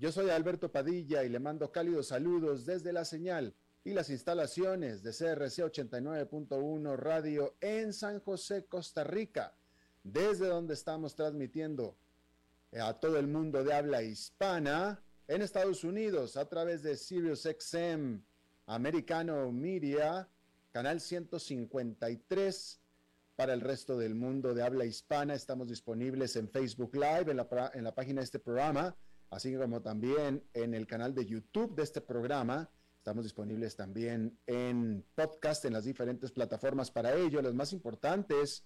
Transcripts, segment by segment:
Yo soy Alberto Padilla y le mando cálidos saludos desde la señal y las instalaciones de CRC 89.1 Radio en San José, Costa Rica, desde donde estamos transmitiendo a todo el mundo de habla hispana en Estados Unidos a través de Sirius XM, Americano Media, canal 153. Para el resto del mundo de habla hispana, estamos disponibles en Facebook Live, en la, en la página de este programa así como también en el canal de YouTube de este programa. Estamos disponibles también en podcast, en las diferentes plataformas para ello. Las más importantes,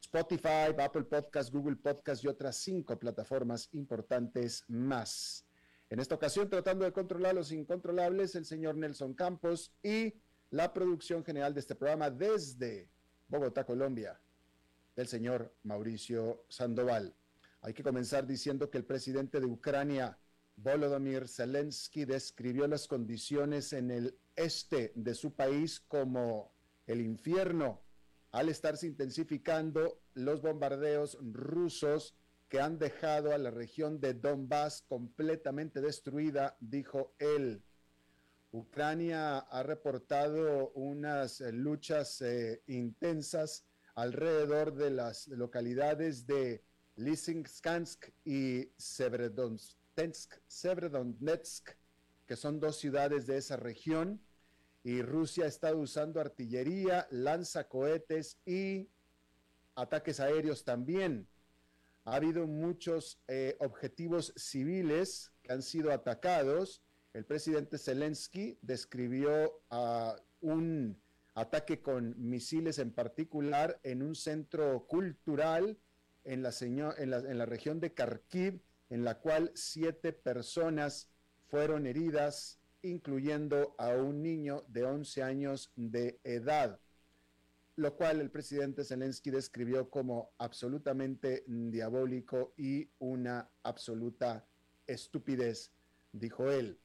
Spotify, Apple Podcast, Google Podcast y otras cinco plataformas importantes más. En esta ocasión, tratando de controlar los incontrolables, el señor Nelson Campos y la producción general de este programa desde Bogotá, Colombia, del señor Mauricio Sandoval. Hay que comenzar diciendo que el presidente de Ucrania, Volodymyr Zelensky, describió las condiciones en el este de su país como el infierno al estarse intensificando los bombardeos rusos que han dejado a la región de Donbass completamente destruida, dijo él. Ucrania ha reportado unas luchas eh, intensas alrededor de las localidades de Lysychansk y Severodonetsk, que son dos ciudades de esa región, y Rusia ha estado usando artillería, lanzacohetes y ataques aéreos también. Ha habido muchos eh, objetivos civiles que han sido atacados. El presidente Zelensky describió un ataque con misiles en particular en un centro cultural en la, región de Kharkiv, en la cual siete personas fueron heridas, incluyendo a un niño de 11 años de edad, lo cual el presidente Zelensky describió como absolutamente diabólico y una absoluta estupidez, dijo él.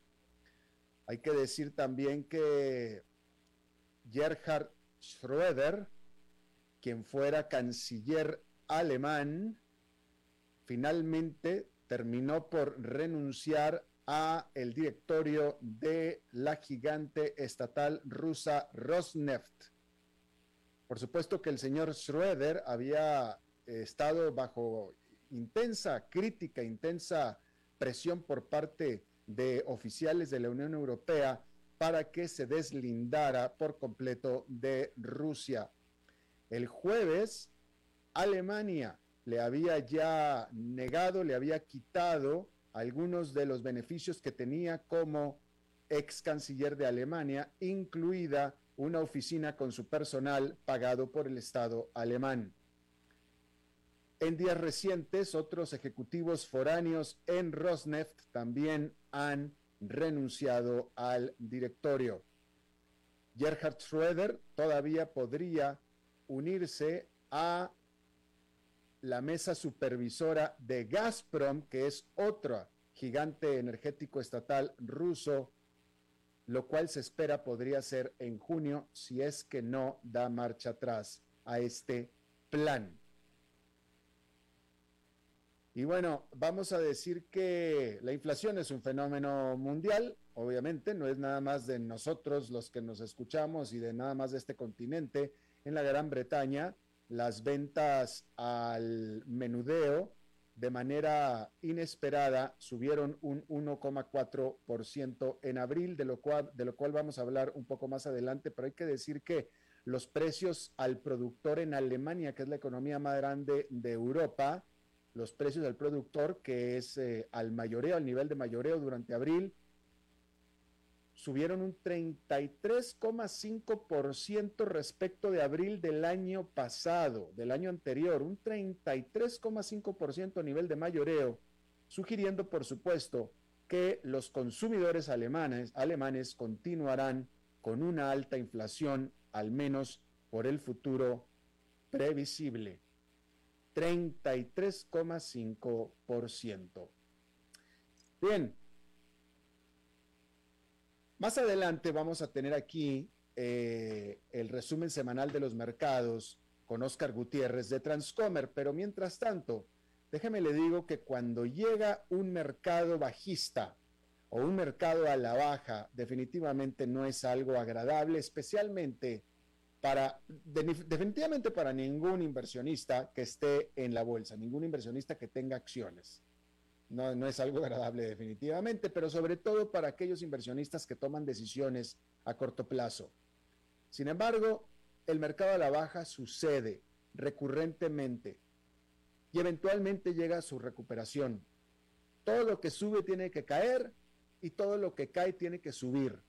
Hay que decir también que Gerhard Schröder, quien fuera canciller alemán finalmente terminó por renunciar a el directorio de la gigante estatal rusa Rosneft. Por supuesto que el señor Schroeder había estado bajo intensa crítica, intensa presión por parte de oficiales de la Unión Europea para que se deslindara por completo de Rusia. El jueves, Alemania le había ya negado, le había quitado algunos de los beneficios que tenía como ex canciller de Alemania, incluida una oficina con su personal pagado por el Estado alemán. En días recientes, otros ejecutivos foráneos en Rosneft también han renunciado al directorio. Gerhard Schröder todavía podría unirse a la mesa supervisora de Gazprom, que es otro gigante energético estatal ruso, lo cual se espera podría ser en junio si es que no da marcha atrás a este plan. Y bueno, vamos a decir que la inflación es un fenómeno mundial, obviamente, no es nada más de nosotros los que nos escuchamos y de nada más de este continente. En la Gran Bretaña, las ventas al menudeo de manera inesperada subieron un 1,4% en abril, de lo, cual, de lo cual vamos a hablar un poco más adelante, pero hay que decir que los precios al productor en Alemania, que es la economía más grande de Europa, los precios al productor, que es eh, al mayoreo, al nivel de mayoreo durante abril, subieron un 33,5% respecto de abril del año pasado, del año anterior, un 33,5% a nivel de mayoreo, sugiriendo, por supuesto, que los consumidores alemanes, alemanes continuarán con una alta inflación, al menos por el futuro previsible. 33,5%. Bien, más adelante vamos a tener aquí eh, el resumen semanal de los mercados con Oscar Gutiérrez de Transcomer, pero mientras tanto, déjeme le digo que cuando llega un mercado bajista o un mercado a la baja, definitivamente no es algo agradable, especialmente para, definitivamente para ningún inversionista que esté en la bolsa, ningún inversionista que tenga acciones no, es algo agradable definitivamente, pero sobre todo para aquellos inversionistas que toman decisiones a corto plazo. Sin embargo, el mercado a la baja sucede recurrentemente y eventualmente llega a su recuperación. Todo lo que sube tiene que caer y todo lo que cae tiene que subir.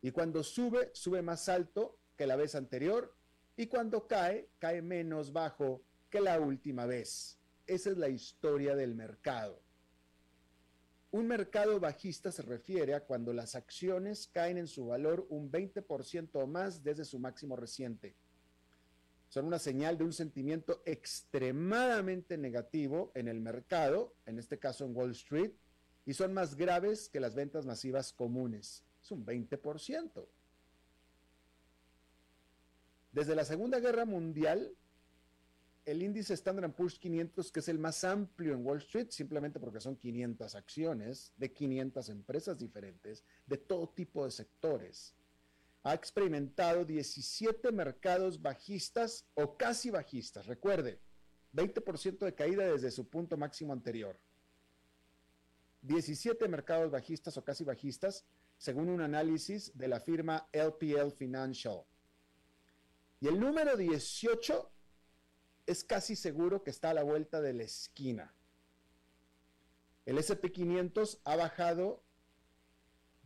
Y cuando sube, sube más alto que la vez anterior y cuando cae, cae menos bajo que la última vez. Esa es la historia del mercado. Un mercado bajista se refiere a cuando las acciones caen en su valor un 20% o más desde su máximo reciente. Son una señal de un sentimiento extremadamente negativo en el mercado, en este caso en Wall Street, y son más graves que las ventas masivas comunes. Es un 20%. Desde la Segunda Guerra Mundial, el índice Standard Poor's 500, que es el más amplio en Wall Street, simplemente porque son 500 acciones de 500 empresas diferentes, de todo tipo de sectores, ha experimentado 17 mercados bajistas o casi bajistas. Recuerde, 20% de caída desde su punto máximo anterior. 17 mercados bajistas o casi bajistas, según un análisis de la firma LPL Financial. Y el número 18 es casi seguro que está a la vuelta de la esquina. El SP500 ha bajado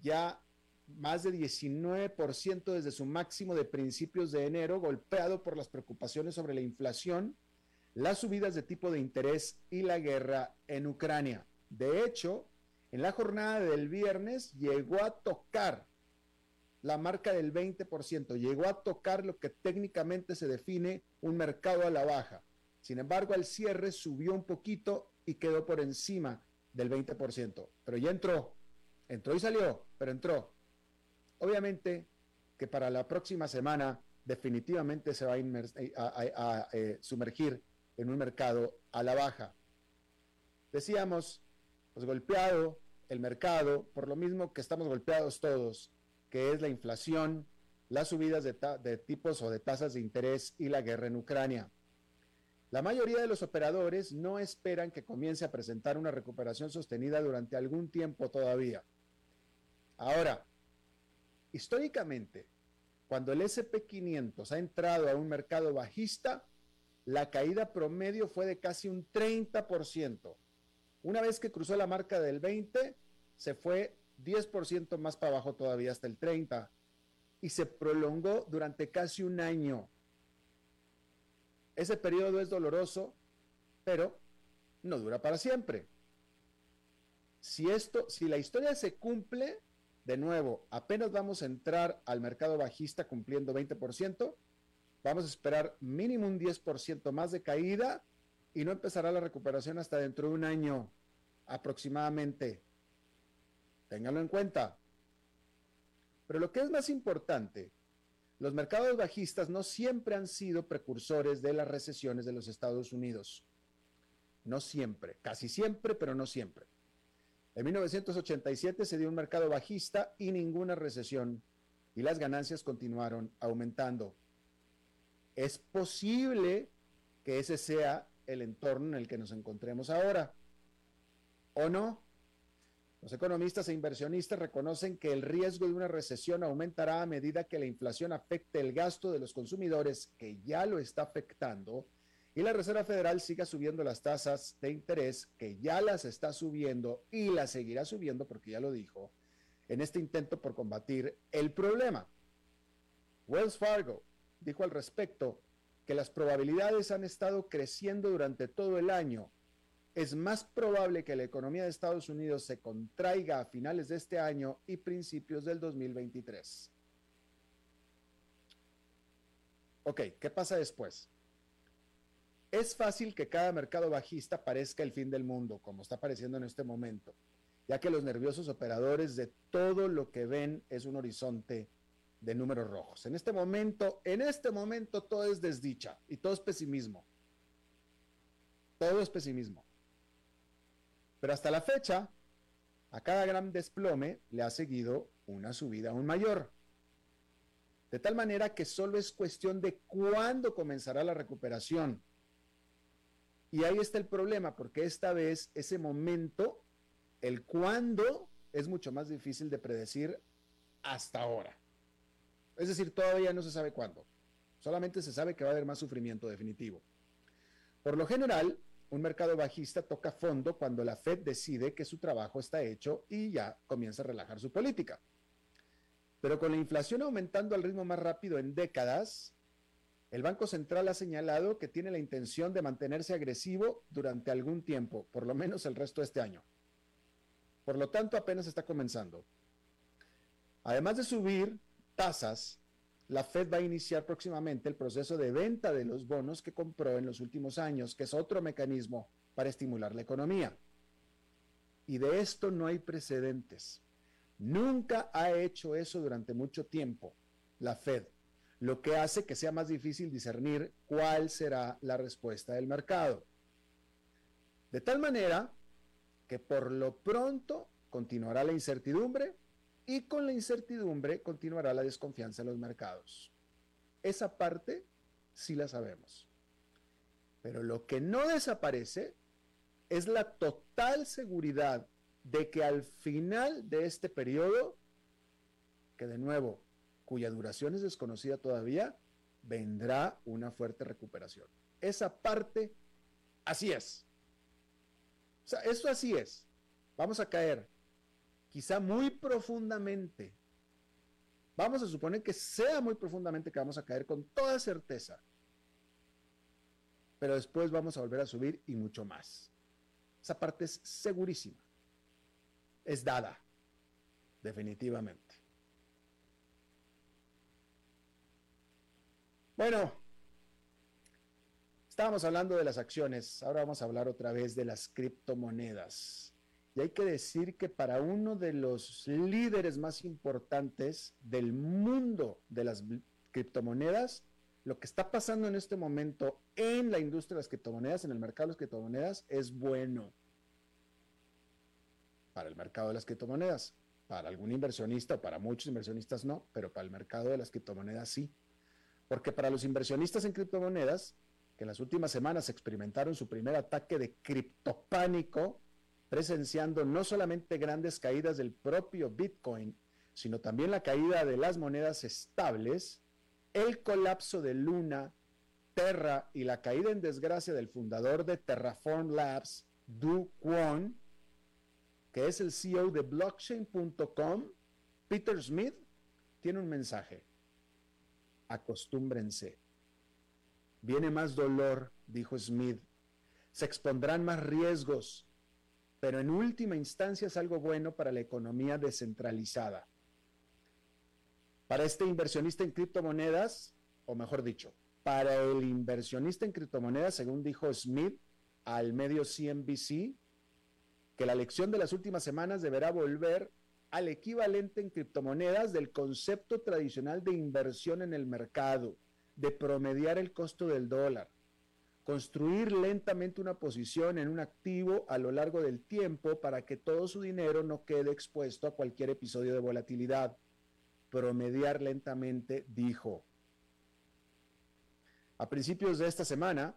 ya más de 19% desde su máximo de principios de enero, golpeado por las preocupaciones sobre la inflación, las subidas de tipo de interés y la guerra en Ucrania. De hecho, en la jornada del viernes llegó a tocar la marca del 20%, llegó a tocar lo que técnicamente se define un mercado a la baja. Sin embargo, al cierre subió un poquito y quedó por encima del 20%, pero ya entró, entró y salió, pero entró. Obviamente que para la próxima semana definitivamente se va a, eh, eh, sumergir en un mercado a la baja. Decíamos, pues golpeado el mercado, por lo mismo que estamos golpeados todos, que es la inflación, las subidas de, tipos o de tasas de interés y la guerra en Ucrania. La mayoría de los operadores no esperan que comience a presentar una recuperación sostenida durante algún tiempo todavía. Ahora, históricamente, cuando el SP500 ha entrado a un mercado bajista, la caída promedio fue de casi un 30%. Una vez que cruzó la marca del 20, se fue 10% más para abajo todavía hasta el 30 y se prolongó durante casi un año. Ese periodo es doloroso, pero no dura para siempre. Si esto, si la historia se cumple, de nuevo, apenas vamos a entrar al mercado bajista cumpliendo 20%, vamos a esperar mínimo un 10% más de caída y no empezará la recuperación hasta dentro de un año aproximadamente. Ténganlo en cuenta. Pero lo que es más importante, los mercados bajistas no siempre han sido precursores de las recesiones de los Estados Unidos. No siempre, casi siempre, pero no siempre. En 1987 se dio un mercado bajista y ninguna recesión y las ganancias continuaron aumentando. Es posible que ese sea el entorno en el que nos encontremos ahora. ¿O no? Los economistas e inversionistas reconocen que el riesgo de una recesión aumentará a medida que la inflación afecte el gasto de los consumidores, que ya lo está afectando, y la Reserva Federal siga subiendo las tasas de interés, que ya las está subiendo y las seguirá subiendo, porque ya lo dijo, en este intento por combatir el problema. Wells Fargo dijo al respecto que las probabilidades han estado creciendo durante todo el año es más probable que la economía de Estados Unidos se contraiga a finales de este año y principios del 2023. Ok, ¿qué pasa después? Es fácil que cada mercado bajista parezca el fin del mundo, como está pareciendo en este momento, ya que los nerviosos operadores de todo lo que ven es un horizonte de números rojos. En este momento, en este momento todo es desdicha y todo es pesimismo. Todo es pesimismo. Pero hasta la fecha, a cada gran desplome le ha seguido una subida aún mayor. De tal manera que solo es cuestión de cuándo comenzará la recuperación. Y ahí está el problema, porque esta vez ese momento, el cuándo, es mucho más difícil de predecir hasta ahora. Es decir, todavía no se sabe cuándo. Solamente se sabe que va a haber más sufrimiento definitivo. Por lo general, un mercado bajista toca fondo cuando la Fed decide que su trabajo está hecho y ya comienza a relajar su política. Pero con la inflación aumentando al ritmo más rápido en décadas, el Banco Central ha señalado que tiene la intención de mantenerse agresivo durante algún tiempo, por lo menos el resto de este año. Por lo tanto, apenas está comenzando. Además de subir tasas, la Fed va a iniciar próximamente el proceso de venta de los bonos que compró en los últimos años, que es otro mecanismo para estimular la economía. Y de esto no hay precedentes. Nunca ha hecho eso durante mucho tiempo la Fed, lo que hace que sea más difícil discernir cuál será la respuesta del mercado. De tal manera que por lo pronto continuará la incertidumbre y con la incertidumbre continuará la desconfianza en los mercados. Esa parte sí la sabemos. Pero lo que no desaparece es la total seguridad de que al final de este periodo, que de nuevo, cuya duración es desconocida todavía, vendrá una fuerte recuperación. Esa parte, así es. O sea, eso así es. Vamos a caer quizá muy profundamente. Vamos a suponer que sea muy profundamente que vamos a caer con toda certeza. Pero después vamos a volver a subir y mucho más. Esa parte es segurísima. Es dada. Definitivamente. Bueno, estábamos hablando de las acciones. Ahora vamos a hablar otra vez de las criptomonedas. Y hay que decir que para uno de los líderes más importantes del mundo de las criptomonedas, lo que está pasando en este momento en la industria de las criptomonedas, en el mercado de las criptomonedas, es bueno para el mercado de las criptomonedas. Para algún inversionista o para muchos inversionistas no, pero para el mercado de las criptomonedas sí. Porque para los inversionistas en criptomonedas, que en las últimas semanas experimentaron su primer ataque de criptopánico, presenciando no solamente grandes caídas del propio Bitcoin, sino también la caída de las monedas estables, el colapso de Luna, Terra y la caída en desgracia del fundador de Terraform Labs, Du Kwon, que es el CEO de blockchain.com, Peter Smith, tiene un mensaje. Acostúmbrense. Viene más dolor, dijo Smith. Se expondrán más riesgos pero en última instancia es algo bueno para la economía descentralizada. Para este inversionista en criptomonedas, o mejor dicho, para el inversionista en criptomonedas, según dijo Smith al medio CNBC, que la lección de las últimas semanas deberá volver al equivalente en criptomonedas del concepto tradicional de inversión en el mercado, de promediar el costo del dólar construir lentamente una posición en un activo a lo largo del tiempo para que todo su dinero no quede expuesto a cualquier episodio de volatilidad. Promediar lentamente, dijo. A principios de esta semana,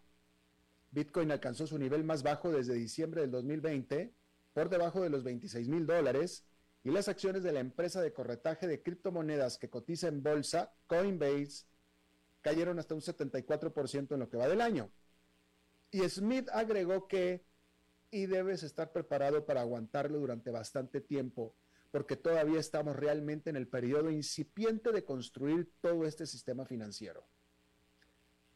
Bitcoin alcanzó su nivel más bajo desde diciembre del 2020, por debajo de los 26 mil dólares, y las acciones de la empresa de corretaje de criptomonedas que cotiza en bolsa, Coinbase, cayeron hasta un 74% en lo que va del año. Y Smith agregó que, y debes estar preparado para aguantarlo durante bastante tiempo, porque todavía estamos realmente en el periodo incipiente de construir todo este sistema financiero.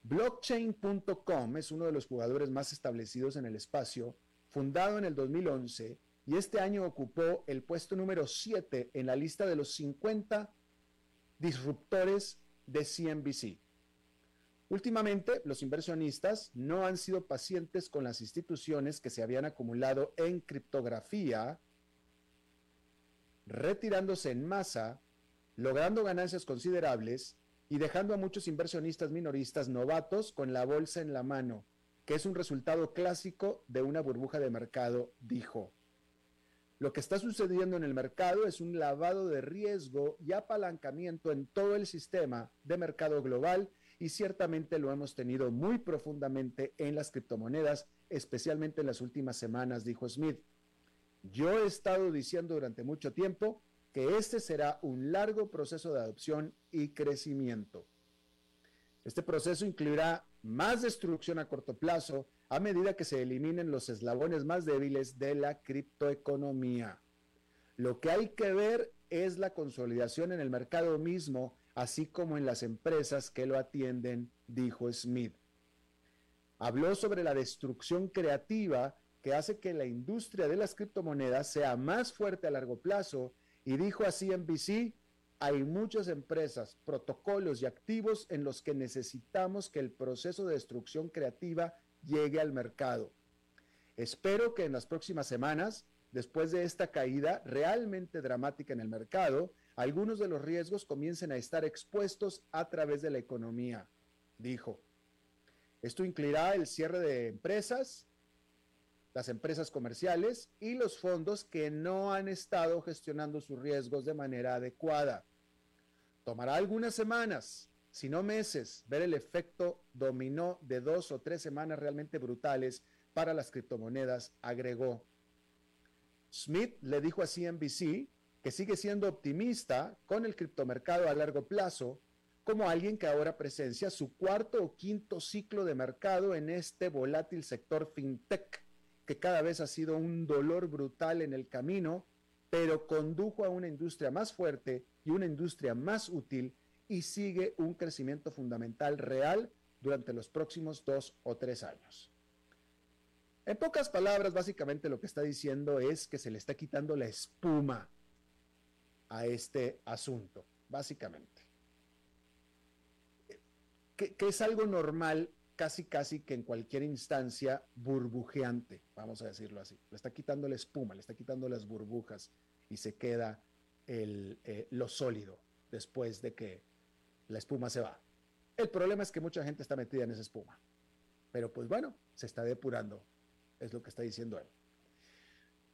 Blockchain.com es uno de los jugadores más establecidos en el espacio, fundado en el 2011 y este año ocupó el puesto número 7 en la lista de los 50 disruptores de CNBC. Últimamente, los inversionistas no han sido pacientes con las instituciones que se habían acumulado en criptografía, retirándose en masa, logrando ganancias considerables y dejando a muchos inversionistas minoristas novatos con la bolsa en la mano, que es un resultado clásico de una burbuja de mercado, dijo. Lo que está sucediendo en el mercado es un lavado de riesgo y apalancamiento en todo el sistema de mercado global y ciertamente lo hemos tenido muy profundamente en las criptomonedas, especialmente en las últimas semanas, dijo Smith. Yo he estado diciendo durante mucho tiempo que este será un largo proceso de adopción y crecimiento. Este proceso incluirá más destrucción a corto plazo a medida que se eliminen los eslabones más débiles de la criptoeconomía. Lo que hay que ver es la consolidación en el mercado mismo, así como en las empresas que lo atienden, dijo Smith. Habló sobre la destrucción creativa que hace que la industria de las criptomonedas sea más fuerte a largo plazo y dijo así en BC, hay muchas empresas, protocolos y activos en los que necesitamos que el proceso de destrucción creativa llegue al mercado. Espero que en las próximas semanas, después de esta caída realmente dramática en el mercado, algunos de los riesgos comiencen a estar expuestos a través de la economía, dijo. Esto incluirá el cierre de empresas, las empresas comerciales y los fondos que no han estado gestionando sus riesgos de manera adecuada. Tomará algunas semanas, si no meses, ver el efecto dominó de dos o tres semanas realmente brutales para las criptomonedas, agregó. Smith le dijo a CNBC que sigue siendo optimista con el criptomercado a largo plazo, como alguien que ahora presencia su cuarto o quinto ciclo de mercado en este volátil sector fintech que cada vez ha sido un dolor brutal en el camino, pero condujo a una industria más fuerte y una industria más útil y sigue un crecimiento fundamental real durante los próximos dos o tres años. En pocas palabras, básicamente lo que está diciendo es que se le está quitando la espuma a este asunto, básicamente. Que, es algo normal casi casi que en cualquier instancia burbujeante, vamos a decirlo así. Le está quitando la espuma, le está quitando las burbujas y se queda el, eh, lo sólido después de que la espuma se va. El problema es que mucha gente está metida en esa espuma. Pero pues bueno, se está depurando, es lo que está diciendo él.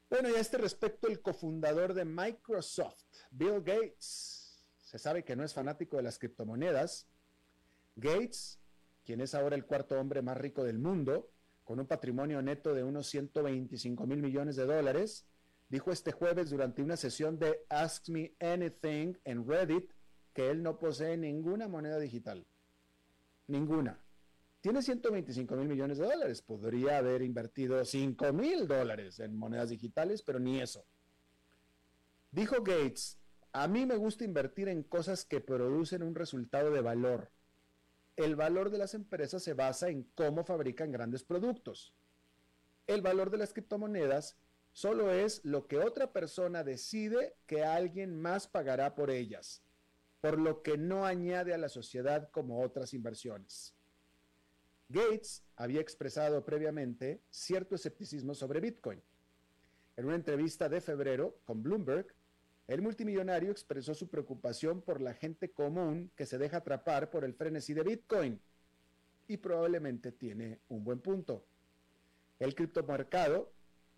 Bueno, y a este respecto, el cofundador de Microsoft, Bill Gates, se sabe que no es fanático de las criptomonedas. Gates quien es ahora el cuarto hombre más rico del mundo, con un patrimonio neto de unos 125 mil millones de dólares, dijo este jueves durante una sesión de Ask Me Anything en Reddit que él no posee ninguna moneda digital. Ninguna. Tiene 125 mil millones de dólares. Podría haber invertido 5 mil dólares en monedas digitales, pero ni eso. Dijo Gates, a mí me gusta invertir en cosas que producen un resultado de valor el valor de las empresas se basa en cómo fabrican grandes productos. El valor de las criptomonedas solo es lo que otra persona decide que alguien más pagará por ellas, por lo que no añade a la sociedad como otras inversiones. Gates había expresado previamente cierto escepticismo sobre Bitcoin. En una entrevista de febrero con Bloomberg, el multimillonario expresó su preocupación por la gente común que se deja atrapar por el frenesí de Bitcoin. Y probablemente tiene un buen punto. El criptomercado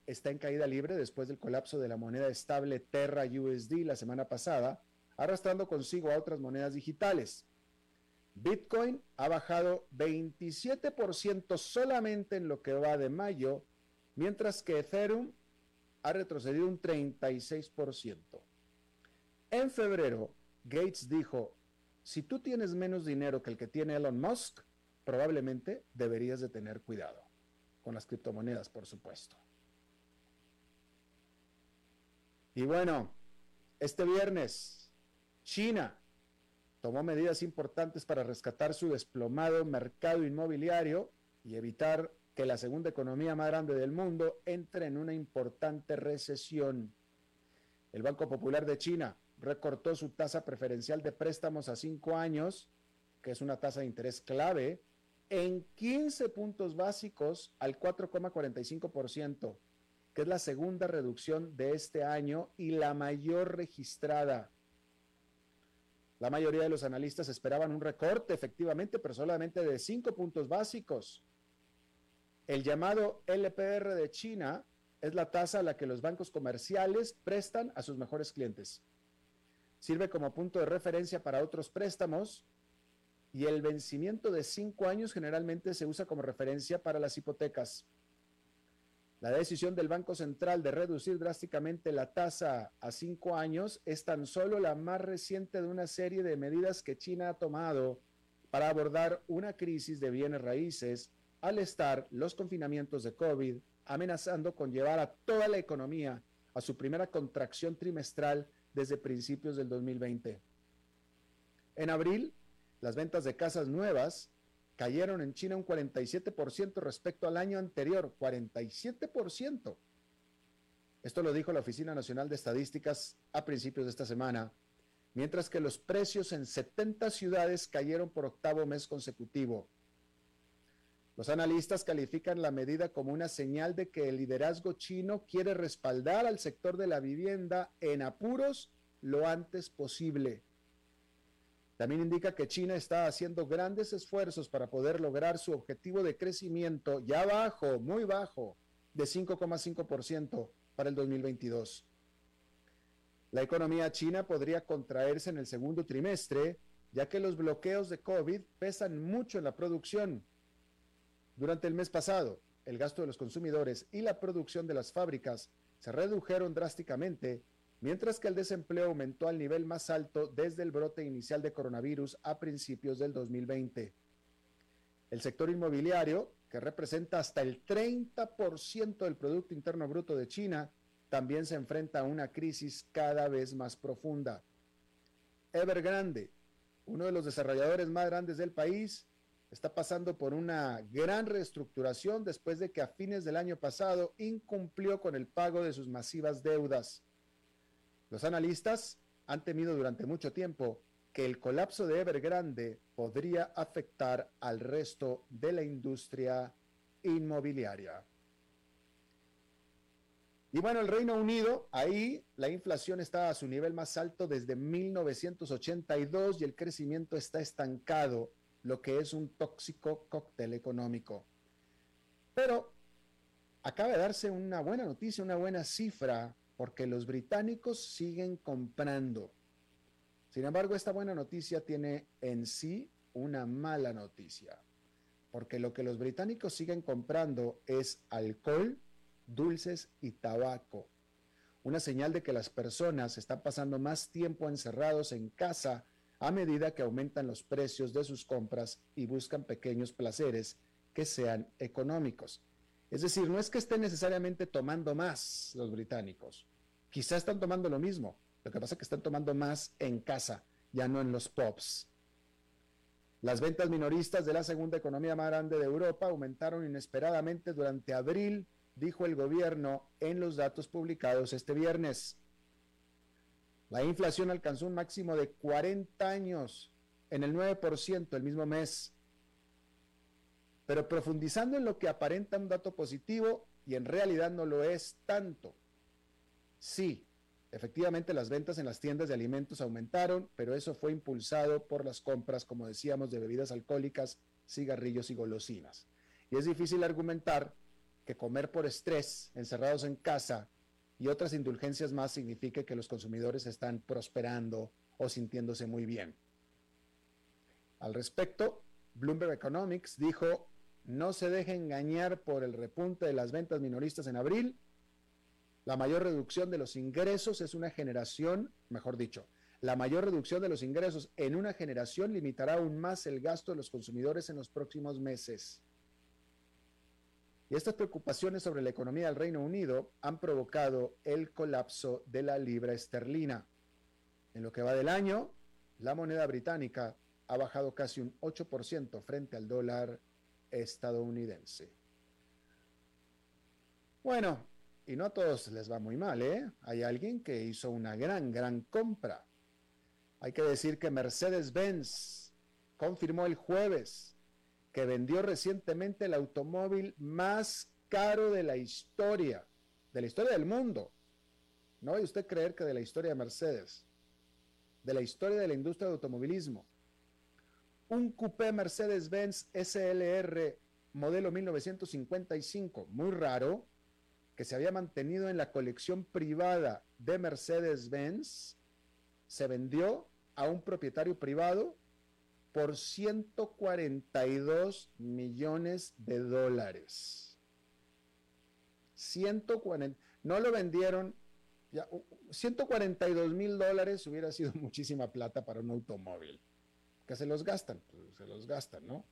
está en caída libre después del colapso de la moneda estable Terra USD la semana pasada, arrastrando consigo a otras monedas digitales. Bitcoin ha bajado 27% solamente en lo que va de mayo, mientras que Ethereum ha retrocedido un 36%. En febrero, Gates dijo, si tú tienes menos dinero que el que tiene Elon Musk, probablemente deberías de tener cuidado con las criptomonedas, por supuesto. Y bueno, este viernes, China tomó medidas importantes para rescatar su desplomado mercado inmobiliario y evitar que la segunda economía más grande del mundo entre en una importante recesión. El Banco Popular de China recortó su tasa preferencial de préstamos a cinco años, que es una tasa de interés clave, en 15 puntos básicos al 4,45%, que es la segunda reducción de este año y la mayor registrada. La mayoría de los analistas esperaban un recorte, efectivamente, pero solamente de cinco puntos básicos. El llamado LPR de China es la tasa a la que los bancos comerciales prestan a sus mejores clientes. Sirve como punto de referencia para otros préstamos y el vencimiento de cinco años generalmente se usa como referencia para las hipotecas. La decisión del Banco Central de reducir drásticamente la tasa a cinco años es tan solo la más reciente de una serie de medidas que China ha tomado para abordar una crisis de bienes raíces al estar los confinamientos de COVID amenazando con llevar a toda la economía a su primera contracción trimestral desde principios del 2020. En abril, las ventas de casas nuevas cayeron en China un 47% respecto al año anterior, 47%. Esto lo dijo la Oficina Nacional de Estadísticas a principios de esta semana, mientras que los precios en 70 ciudades cayeron por octavo mes consecutivo. Los analistas califican la medida como una señal de que el liderazgo chino quiere respaldar al sector de la vivienda en apuros lo antes posible. También indica que China está haciendo grandes esfuerzos para poder lograr su objetivo de crecimiento ya bajo, muy bajo, de 5,5% para el 2022. La economía china podría contraerse en el segundo trimestre, ya que los bloqueos de COVID pesan mucho en la producción durante el mes pasado, el gasto de los consumidores y la producción de las fábricas se redujeron drásticamente, mientras que el desempleo aumentó al nivel más alto desde el brote inicial de coronavirus a principios del 2020. El sector inmobiliario, que representa hasta el 30% del Producto Interno Bruto de China, también se enfrenta a una crisis cada vez más profunda. Evergrande, uno de los desarrolladores más grandes del país, está pasando por una gran reestructuración después de que a fines del año pasado incumplió con el pago de sus masivas deudas. Los analistas han temido durante mucho tiempo que el colapso de Evergrande podría afectar al resto de la industria inmobiliaria. Y bueno, el Reino Unido, ahí la inflación está a su nivel más alto desde 1982 y el crecimiento está estancado lo que es un tóxico cóctel económico. Pero acaba de darse una buena noticia, una buena cifra, porque los británicos siguen comprando. Sin embargo, esta buena noticia tiene en sí una mala noticia, porque lo que los británicos siguen comprando es alcohol, dulces y tabaco. Una señal de que las personas están pasando más tiempo encerrados en casa a medida que aumentan los precios de sus compras y buscan pequeños placeres que sean económicos. Es decir, no es que estén necesariamente tomando más los británicos, quizá están tomando lo mismo, lo que pasa es que están tomando más en casa, ya no en los pubs. Las ventas minoristas de la segunda economía más grande de Europa aumentaron inesperadamente durante abril, dijo el gobierno en los datos publicados este viernes. La inflación alcanzó un máximo de 40 años en el 9% el mismo mes. Pero profundizando en lo que aparenta un dato positivo y en realidad no lo es tanto. Sí, efectivamente las ventas en las tiendas de alimentos aumentaron, pero eso fue impulsado por las compras, como decíamos, de bebidas alcohólicas, cigarrillos y golosinas. Y es difícil argumentar que comer por estrés, encerrados en casa, y otras indulgencias más signifique que los consumidores están prosperando o sintiéndose muy bien. Al respecto, Bloomberg Economics dijo, no se deje engañar por el repunte de las ventas minoristas en abril. La mayor reducción de los ingresos es una generación, mejor dicho, la mayor reducción de los ingresos en una generación limitará aún más el gasto de los consumidores en los próximos meses. Y estas preocupaciones sobre la economía del Reino Unido han provocado el colapso de la libra esterlina. En lo que va del año, la moneda británica ha bajado casi un 8% frente al dólar estadounidense. Bueno, y no a todos les va muy mal, ¿eh? Hay alguien que hizo una gran, gran compra. Hay que decir que Mercedes-Benz confirmó el jueves que vendió recientemente el automóvil más caro de la historia, de la historia del mundo. No vaya usted creer que de la historia de Mercedes, de la historia de la industria del automovilismo. Un coupé Mercedes-Benz SLR modelo 1955, muy raro, que se había mantenido en la colección privada de Mercedes-Benz, se vendió a un propietario privado por 142 millones de dólares. 140, no lo vendieron, ya, 142 mil dólares hubiera sido muchísima plata para un automóvil. Que se los gastan, pues, se los gastan, ¿no?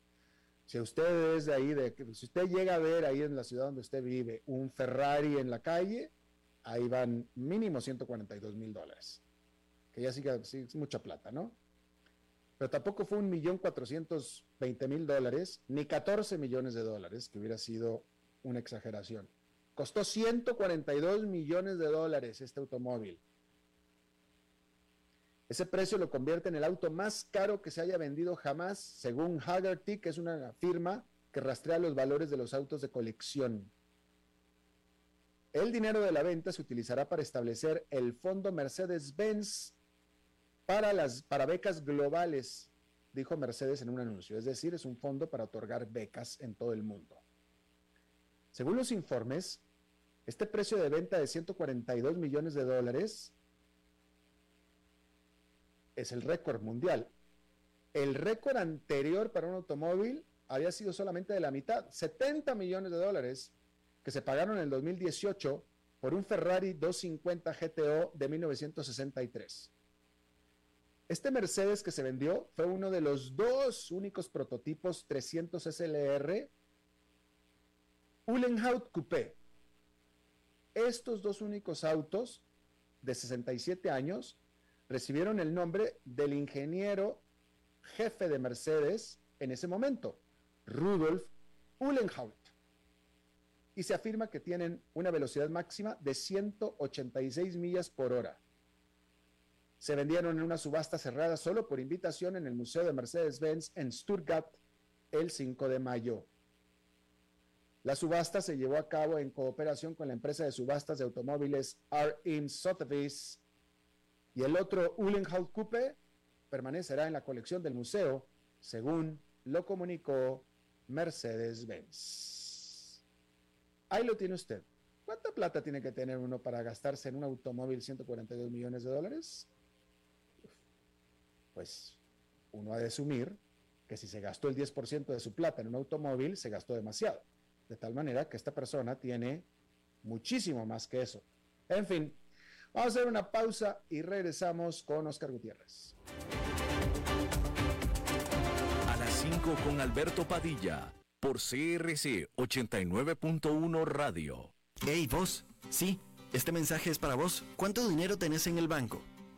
Si usted es de ahí, de, si usted llega a ver ahí en la ciudad donde usted vive un Ferrari en la calle, ahí van mínimo 142 mil dólares que ya sí, sí, es mucha plata, ¿no? Pero tampoco fue un millón cuatrocientos veinte mil dólares, ni 14 millones de dólares, que hubiera sido una exageración. Costó 142 millones de dólares este automóvil. Ese precio lo convierte en el auto más caro que se haya vendido jamás, según Haggerty, que es una firma que rastrea los valores de los autos de colección. El dinero de la venta se utilizará para establecer el fondo Mercedes-Benz para, las, para becas globales, dijo Mercedes en un anuncio. Es decir, es un fondo para otorgar becas en todo el mundo. Según los informes, este precio de venta de 142 millones de dólares es el récord mundial. El récord anterior para un automóvil había sido solamente de la mitad, 70 millones de dólares que se pagaron en el 2018 por un Ferrari 250 GTO de 1963. Este Mercedes que se vendió fue uno de los dos únicos prototipos 300 SLR Uhlenhaut Coupé. Estos dos únicos autos de 67 años recibieron el nombre del ingeniero jefe de Mercedes en ese momento, Rudolf Uhlenhaut. Y se afirma que tienen una velocidad máxima de 186 millas por hora se vendieron en una subasta cerrada solo por invitación en el Museo de Mercedes-Benz en Stuttgart el 5 de mayo. La subasta se llevó a cabo en cooperación con la empresa de subastas de automóviles R.M. Sotheby's y el otro Uhlenhaut Coupe permanecerá en la colección del museo, según lo comunicó Mercedes-Benz. Ahí lo tiene usted. ¿Cuánta plata tiene que tener uno para gastarse en un automóvil 142 millones de dólares? pues uno ha de asumir que si se gastó el 10% de su plata en un automóvil, se gastó demasiado. De tal manera que esta persona tiene muchísimo más que eso. En fin, vamos a hacer una pausa y regresamos con Oscar Gutiérrez. A las 5 con Alberto Padilla, por CRC 89.1 Radio. Hey, vos. Sí, este mensaje es para vos. ¿Cuánto dinero tenés en el banco?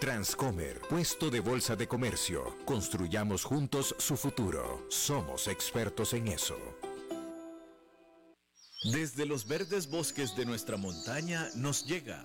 Transcomer, puesto de bolsa de comercio. Construyamos juntos su futuro. Somos expertos en eso. Desde los verdes bosques de nuestra montaña nos llega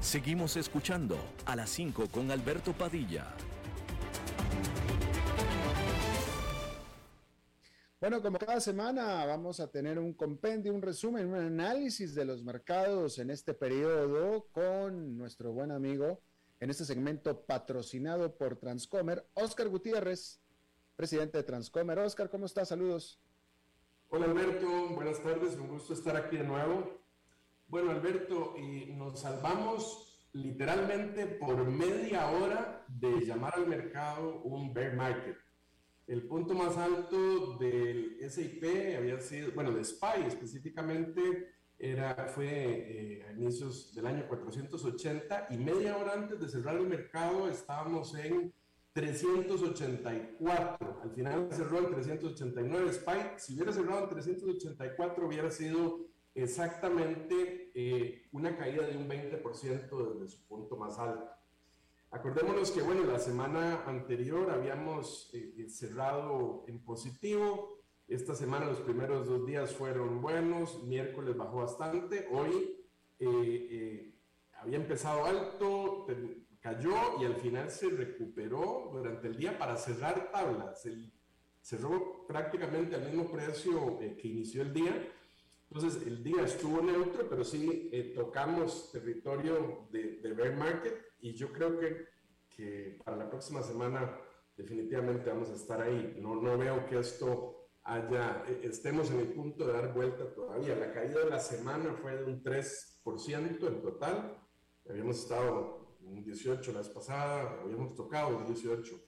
Seguimos escuchando a las 5 con Alberto Padilla. Bueno, como cada semana vamos a tener un compendio, un resumen, un análisis de los mercados en este periodo con nuestro buen amigo en este segmento patrocinado por Transcomer, Oscar Gutiérrez, presidente de Transcomer. Oscar, ¿cómo estás? Saludos. Hola Alberto, buenas tardes, un gusto estar aquí de nuevo. Bueno Alberto, nos salvamos literalmente por media hora de llamar al mercado un bear market. El punto más alto del SIP había sido, bueno, de SPY específicamente, era, fue eh, a inicios del año 480 y media hora antes de cerrar el mercado estábamos en 384. Al final cerró en 389 Spike. Si hubiera cerrado en 384 hubiera sido exactamente eh, una caída de un 20% desde su punto más alto. Acordémonos que, bueno, la semana anterior habíamos eh, eh, cerrado en positivo. Esta semana los primeros dos días fueron buenos, miércoles bajó bastante, hoy había empezado alto, cayó y al final se recuperó durante el día para cerrar tablas. El, cerró prácticamente al mismo precio eh, que inició el día. Entonces el día estuvo neutro, pero sí eh, tocamos territorio de, de, bear market y yo creo que, que, para la próxima semana definitivamente vamos a estar ahí. No, no veo que esto haya, eh, estemos en el punto de dar vuelta todavía. La caída de la semana fue de un 3% en total. Habíamos estado un 18 la vez pasada, habíamos tocado un 18.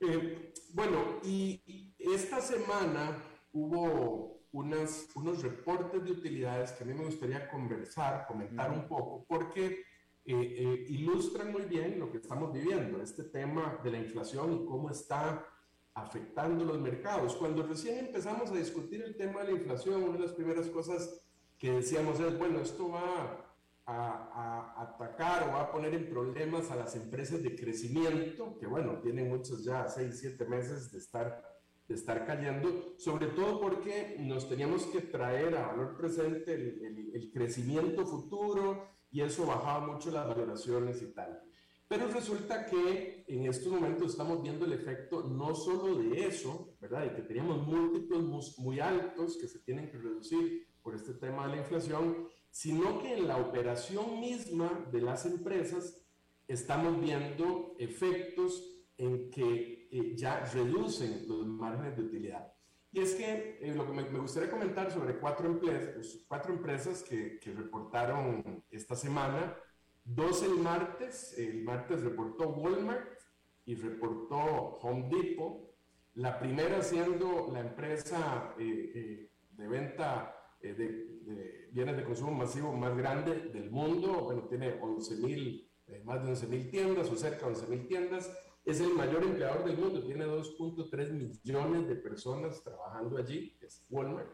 Eh, bueno, y, esta semana hubo unas, unos reportes de utilidades que a mí me gustaría conversar, comentar un poco, porque eh, eh, ilustran muy bien lo que estamos viviendo, este tema de la inflación y cómo está afectando los mercados. Cuando recién empezamos a discutir el tema de la inflación, una de las primeras cosas que decíamos es, bueno, esto va a, atacar o a poner en problemas a las empresas de crecimiento, que bueno, tienen muchos ya 6, 7 meses de estar, de estar cayendo, sobre todo porque nos teníamos que traer a valor presente el, el, crecimiento futuro y eso bajaba mucho las valoraciones y tal. Pero resulta que en estos momentos estamos viendo el efecto no solo de eso, ¿verdad? Y que teníamos múltiplos muy altos que se tienen que reducir por este tema de la inflación, sino que en la operación misma de las empresas estamos viendo efectos en que eh, ya reducen los márgenes de utilidad. Y es que eh, lo que me, gustaría comentar sobre cuatro, empresas, cuatro empresas que, que, reportaron esta semana, dos el martes, el martes reportó Walmart y reportó Home Depot, la primera siendo la empresa eh, de venta de de bienes de consumo masivo más grande del mundo, bueno, tiene 11 mil, eh, más de 11 mil tiendas o cerca de 11 mil tiendas, es el mayor empleador del mundo, tiene 2.3 millones de personas trabajando allí, es Walmart.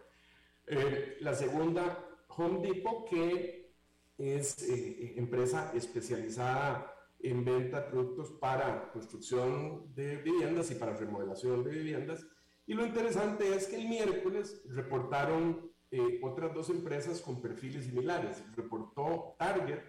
Eh, la segunda, Home Depot, que es eh, empresa especializada en venta de productos para construcción de viviendas y para remodelación de viviendas. Y lo interesante es que el miércoles reportaron eh, otras dos empresas con perfiles similares. Reportó Target,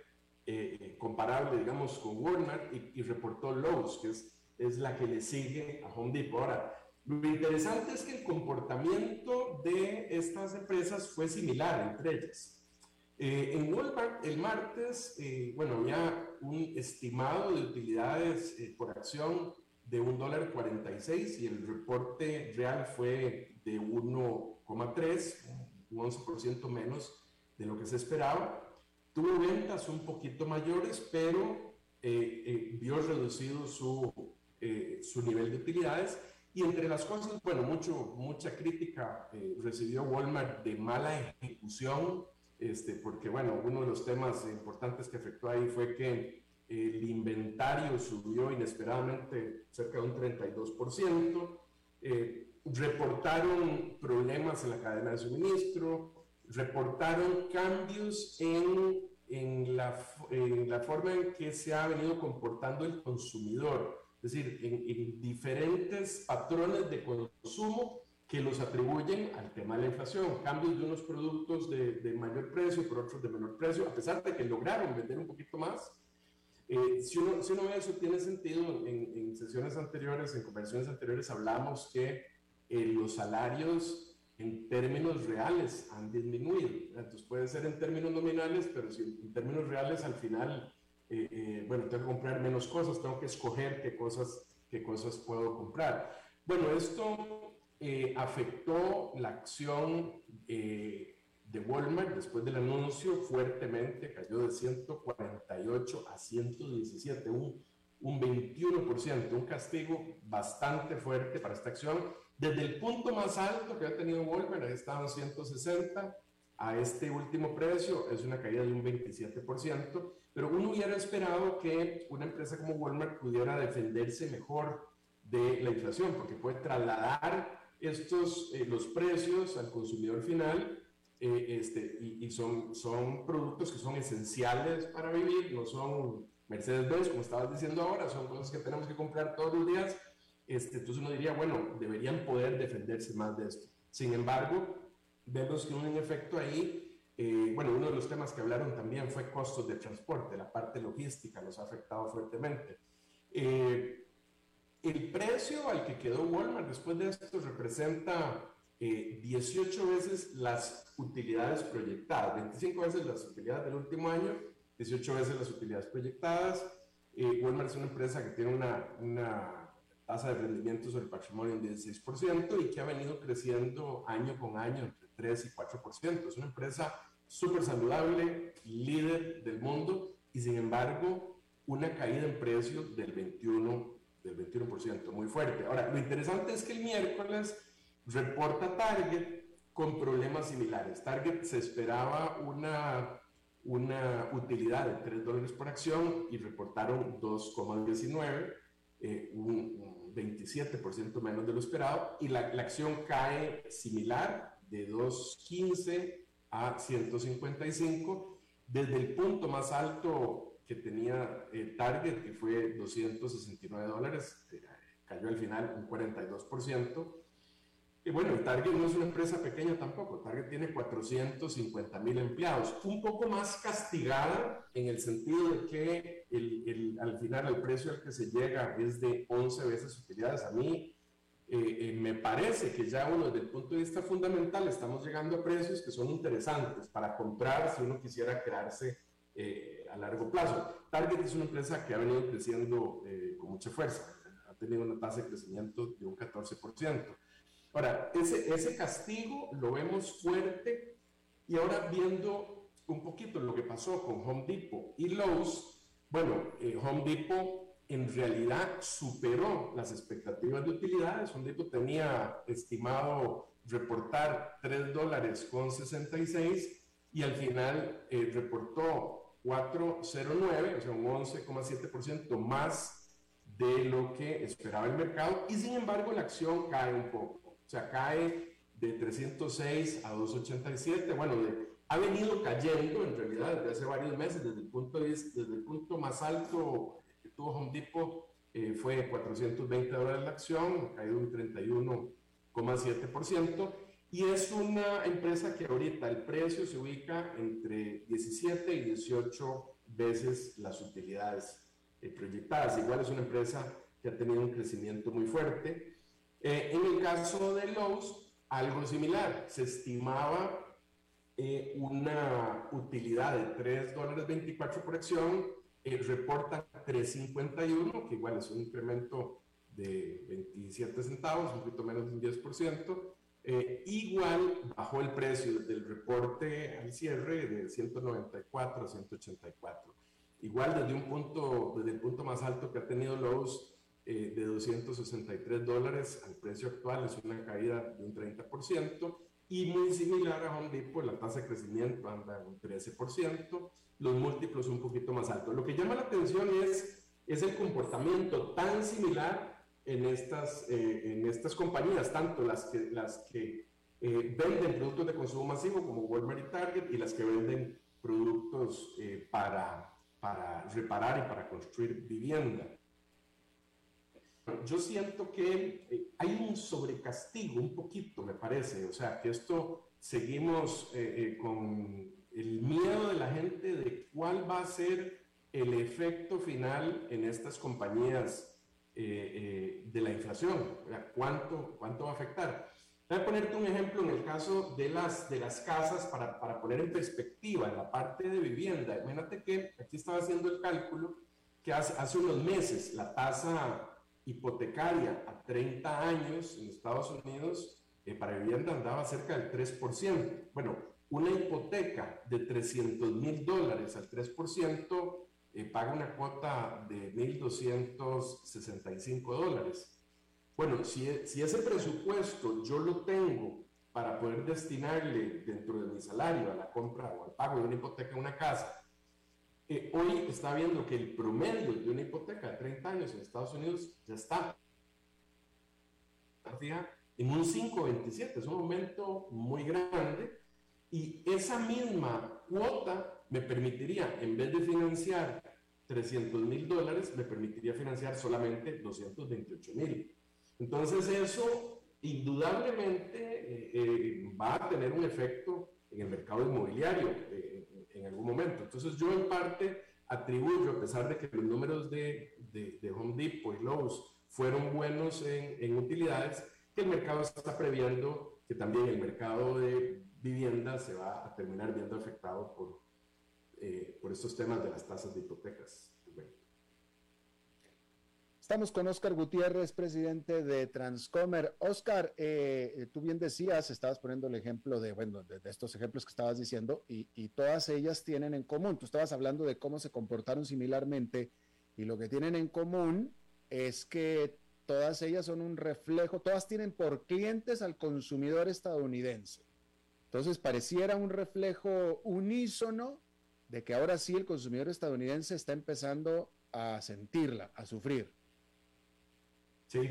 eh, eh, comparable, digamos, con Walmart, y, reportó Lowe's, que es, es la que le sigue a Home Depot. Ahora, lo interesante es que el comportamiento de estas empresas fue similar entre ellas. en Walmart, el martes, bueno, había un estimado de utilidades por acción de un dólar 46 y el reporte real fue de 1,3, un 11% menos de lo que se esperaba. Tuvo ventas un poquito mayores, pero eh, eh, vio reducido su, eh, su nivel de utilidades Y entre las cosas, bueno, mucho, mucha crítica eh, recibió Walmart de mala ejecución, este, porque bueno, uno de los temas importantes que afectó ahí fue que el inventario subió inesperadamente cerca de un 32%, eh, reportaron problemas en la cadena de suministro, reportaron cambios en, en, la, en la forma en que se ha venido comportando el consumidor es decir, en, diferentes patrones de consumo que los atribuyen al tema de la inflación, cambios de unos productos de, de mayor precio por otros de menor precio, a pesar de que lograron vender un poquito más. Eh, si, uno, si, uno, ve eso, tiene sentido. En, en, sesiones anteriores, en conversaciones anteriores, hablamos que eh, los salarios en términos reales han disminuido. Entonces puede ser en términos nominales, pero si en términos reales al final eh, eh, bueno, tengo que comprar menos cosas, tengo que escoger qué cosas, qué cosas puedo comprar. Bueno, esto eh, afectó la acción de Walmart después del anuncio fuertemente, cayó de 148 a 117, un, un 21%, un castigo bastante fuerte para esta acción. Desde el punto más alto que ha tenido Walmart, ahí estaban 160, a este último precio es una caída de un 27%, pero uno hubiera esperado que una empresa como Walmart pudiera defenderse mejor de la inflación, porque puede trasladar estos, eh, los precios al consumidor final eh, este, y, son, son productos que son esenciales para vivir, no son Mercedes-Benz, como estabas diciendo ahora, son cosas que tenemos que comprar todos los días. Este, entonces uno diría, bueno, deberían poder defenderse más de esto. Sin embargo, vemos que un efecto ahí, eh, bueno, uno de los temas que hablaron también fue costos de transporte, la parte logística nos ha afectado fuertemente. Eh, el precio al que quedó Walmart después de esto representa 18 eh, veces las utilidades proyectadas, 25 veces las utilidades del último año, 18 veces las utilidades proyectadas. Walmart es una empresa que tiene una, una tasa de rendimiento sobre el patrimonio en 16% y que ha venido creciendo año con año entre 3 y 4%. Es una empresa súper saludable, líder del mundo y sin embargo una caída en precios del 21%, del 21%, muy fuerte. Ahora, lo interesante es que el miércoles reporta Target con problemas similares. Target se esperaba una, una utilidad de 3 dólares por acción y reportaron 2,19, eh, un 27% menos de lo esperado y la, acción cae similar de 2.15 a 155 desde el punto más alto que tenía el Target, que fue 269 dólares, eh, cayó al final un 42%. Y bueno, el Target no es una empresa pequeña tampoco, Target tiene 450 mil empleados, un poco más castigada en el sentido de que el, el, al final el precio al que se llega es de 11 veces utilidades. A mí eh, eh, me parece que ya uno desde el punto de vista fundamental estamos llegando a precios que son interesantes para comprar si uno quisiera quedarse eh, a largo plazo. Target es una empresa que ha venido creciendo con mucha fuerza, ha tenido una tasa de crecimiento de un 14%. Ahora, ese, ese castigo lo vemos fuerte y ahora viendo un poquito lo que pasó con Home Depot y Lowe's, bueno, eh, Home Depot en realidad superó las expectativas de utilidades. Home Depot tenía estimado reportar 3 dólares con 66 y al final eh, reportó 409, o sea, un 11,7% más de lo que esperaba el mercado y sin embargo la acción cae un poco sea, cae de 306 a 287. Bueno, ha venido cayendo en realidad desde hace varios meses, desde el punto, de, desde el punto más alto que tuvo Home Depot eh, fue 420 dólares la acción, ha caído un 31,7%. Y es una empresa que ahorita el precio se ubica entre 17 y 18 veces las utilidades eh, proyectadas. Igual es una empresa que ha tenido un crecimiento muy fuerte. Eh, en el caso de Lowe's, algo similar. Se estimaba eh, una utilidad de 3 dólares 24 por acción, eh, reporta 3.51, que igual es un incremento de 27 centavos, un poquito menos de un 10%. igual bajó el precio del reporte al cierre de 194 a 184. Igual desde un punto, desde el punto más alto que ha tenido Lowe's eh, de 263 dólares al precio actual, es una caída de un 30%, y muy similar a Home Depot, la tasa de crecimiento anda un 13%, los múltiplos un poquito más altos. Lo que llama la atención es, es el comportamiento tan similar en estas, eh, en estas compañías, tanto las que, las que eh, venden productos de consumo masivo como Walmart y Target y las que venden productos para, para reparar y para construir vivienda. Yo siento que eh, hay un sobrecastigo, un poquito, me parece. O sea, que esto seguimos eh, eh, con el miedo de la gente de cuál va a ser el efecto final en estas compañías de la inflación. ¿Cuánto, ¿Cuánto va a afectar? Voy a ponerte un ejemplo en el caso de las, de las casas para, para poner en perspectiva en la parte de vivienda. Imagínate que aquí estaba haciendo el cálculo que hace, hace unos meses la tasa hipotecaria a 30 años en Estados Unidos eh, para vivienda andaba cerca del 3%. Bueno, una hipoteca de 300 mil dólares al 3% eh, paga una cuota de 1.265 dólares. Bueno, si, si ese presupuesto yo lo tengo para poder destinarle dentro de mi salario a la compra o al pago de una hipoteca en una casa, hoy está viendo que el promedio de una hipoteca de 30 años en Estados Unidos ya está en un 5,27, es un aumento muy grande y esa misma cuota me permitiría, en vez de financiar 300 mil dólares, me permitiría financiar solamente 228 mil. Entonces eso indudablemente eh, eh, va a tener un efecto en el mercado inmobiliario. En algún momento. Entonces yo en parte atribuyo, a pesar de que los números de, de, Home Depot y Lowe's fueron buenos en, en, utilidades, que el mercado está previendo que también el mercado de vivienda se va a terminar viendo afectado por, eh, por estos temas de las tasas de hipotecas. Estamos con Oscar Gutiérrez, presidente de Transcomer. Oscar, eh, tú bien decías, estabas poniendo el ejemplo de, bueno, de, estos ejemplos que estabas diciendo, y, y, todas ellas tienen en común. Tú estabas hablando de cómo se comportaron similarmente, y lo que tienen en común es que todas ellas son un reflejo, todas tienen por clientes al consumidor estadounidense. Entonces, pareciera un reflejo unísono de que ahora sí el consumidor estadounidense está empezando a sentirla, a sufrir. Sí,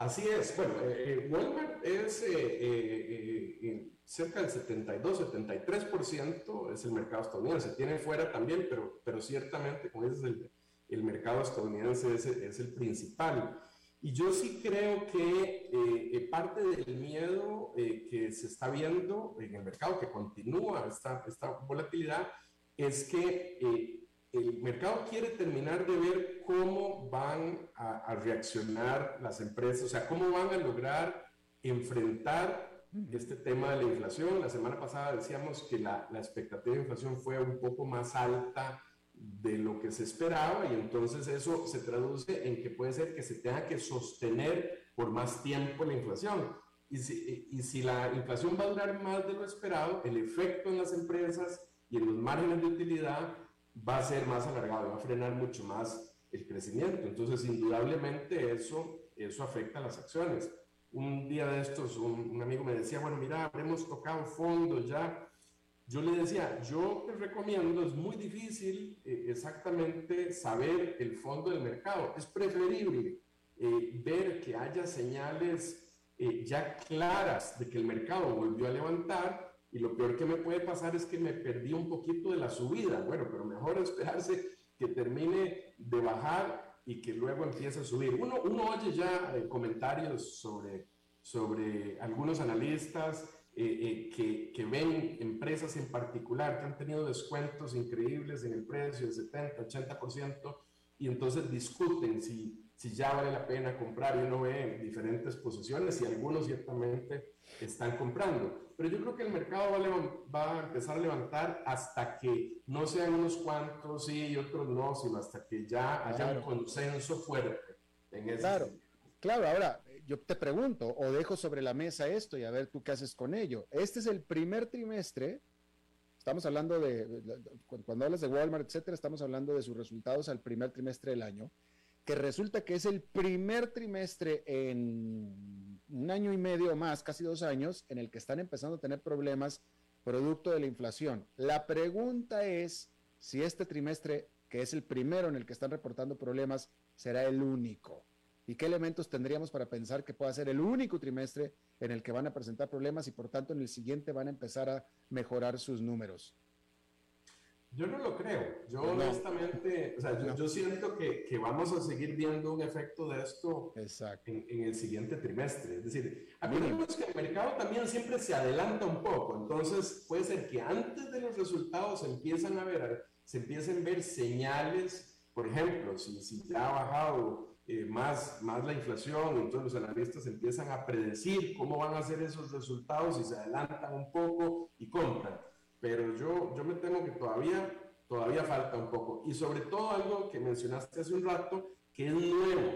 así es. Bueno, eh, eh, Walmart es eh, cerca del 72-73% es el mercado estadounidense. Tiene fuera también, pero, pero ciertamente, como dices, el, el mercado estadounidense es, es, el principal. Y yo sí creo que parte del miedo que se está viendo en el mercado, que continúa esta, esta volatilidad, es que el mercado quiere terminar de ver cómo van a, reaccionar las empresas, o sea, cómo van a lograr enfrentar este tema de la inflación. La semana pasada decíamos que la, la, expectativa de inflación fue un poco más alta de lo que se esperaba y entonces eso se traduce en que puede ser que se tenga que sostener por más tiempo la inflación. Y si, y si la inflación va a durar más de lo esperado, el efecto en las empresas y en los márgenes de utilidad va a ser más alargado, va a frenar mucho más el crecimiento. Entonces, indudablemente eso, eso afecta a las acciones. Un día de estos, un, amigo me decía, bueno, mira, hemos tocado fondo ya. Yo le decía, yo te recomiendo, es muy difícil eh, exactamente saber el fondo del mercado. Es preferible eh, ver que haya señales eh, ya claras de que el mercado volvió a levantar y lo peor que me puede pasar es que me perdí un poquito de la subida. Bueno, pero mejor esperarse que termine de bajar y que luego empiece a subir. Uno, uno oye ya eh, comentarios sobre, sobre algunos analistas eh, eh, que, que, ven empresas en particular que han tenido descuentos increíbles en el precio, del 70, 80%, y entonces discuten si, si ya vale la pena comprar y uno ve diferentes posiciones y algunos ciertamente están comprando. Pero yo creo que el mercado va a, empezar a levantar hasta que no sean unos cuantos sí y otros no, sino hasta que ya haya un consenso fuerte en ese Claro, claro, ahora yo te pregunto o dejo sobre la mesa esto y a ver tú qué haces con ello. Este es el primer trimestre, estamos hablando de, cuando hablas de Walmart, etcétera, estamos hablando de sus resultados al primer trimestre del año. que resulta que es el primer trimestre en un año y medio más, casi dos años, en el que están empezando a tener problemas producto de la inflación. La pregunta es si este trimestre, que es el primero en el que están reportando problemas, será el único. ¿Y qué elementos tendríamos para pensar que pueda ser el único trimestre en el que van a presentar problemas y por tanto en el siguiente van a empezar a mejorar sus números? Yo no lo creo. Yo honestamente, o sea, yo, siento que, que, vamos a seguir viendo un efecto de esto en, en, el siguiente trimestre. Es decir, acordemos que el mercado también siempre se adelanta un poco. Entonces, puede ser que antes de los resultados se empiezan a ver, se empiecen a ver señales. Por ejemplo, si, si ya ha bajado eh, más, más la inflación, entonces los analistas empiezan a predecir cómo van a ser esos resultados y se adelantan un poco y compran pero yo, yo me temo que todavía, todavía falta un poco. Y sobre todo algo que mencionaste hace un rato, que es nuevo,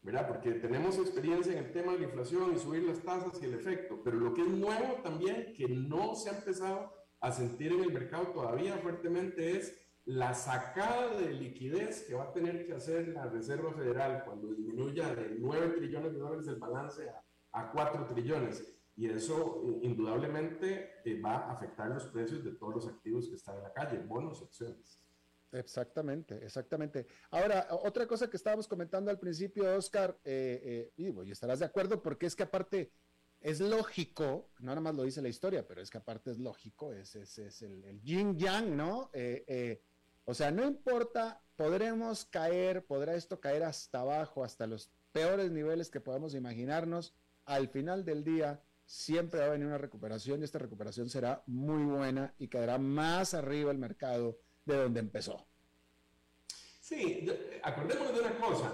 ¿verdad? Porque tenemos experiencia en el tema de la inflación y subir las tasas y el efecto, pero lo que es nuevo también, que no se ha empezado a sentir en el mercado todavía fuertemente, es la sacada de liquidez que va a tener que hacer la Reserva Federal cuando disminuya de 9 trillones de dólares el balance a, a 4 trillones y eso eh, indudablemente eh, va a afectar los precios de todos los activos que están en la calle, bonos, acciones. Exactamente, exactamente. Ahora, otra cosa que estábamos comentando al principio, Oscar, eh, y, estarás de acuerdo porque es que aparte es lógico, no nada más lo dice la historia, pero es que aparte es lógico, es, es, es el, el yin yang, ¿no? O sea, no importa, podremos caer, podrá esto caer hasta abajo, hasta los peores niveles que podamos imaginarnos, al final del día siempre va a venir una recuperación y esta recuperación será muy buena y quedará más arriba el mercado de donde empezó. Sí, acordémonos de una cosa,